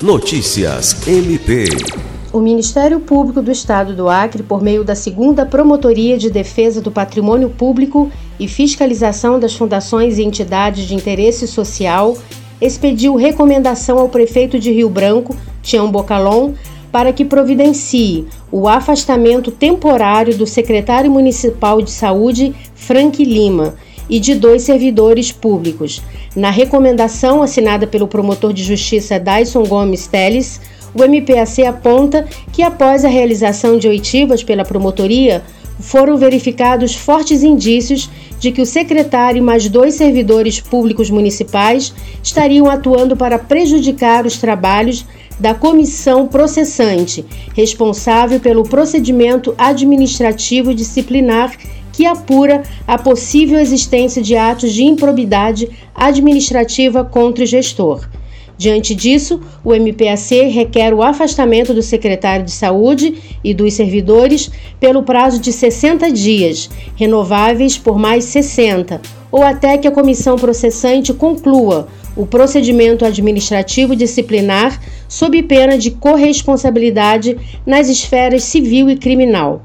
Notícias MP. O Ministério Público do Estado do Acre, por meio da segunda Promotoria de Defesa do Patrimônio Público e Fiscalização das Fundações e Entidades de Interesse Social, expediu recomendação ao prefeito de Rio Branco, Tião Bocalon, para que providencie o afastamento temporário do secretário municipal de saúde, Frank Lima, e de dois servidores públicos. Na recomendação assinada pelo promotor de justiça Dyson Gomes Teles, o MPAC aponta que após a realização de oitivas pela promotoria, foram verificados fortes indícios de que o secretário e mais dois servidores públicos municipais estariam atuando para prejudicar os trabalhos da comissão processante, responsável pelo procedimento administrativo disciplinar que apura a possível existência de atos de improbidade administrativa contra o gestor. Diante disso, o MPAC requer o afastamento do secretário de Saúde e dos servidores pelo prazo de 60 dias, renováveis por mais 60, ou até que a comissão processante conclua o procedimento administrativo disciplinar sob pena de corresponsabilidade nas esferas civil e criminal.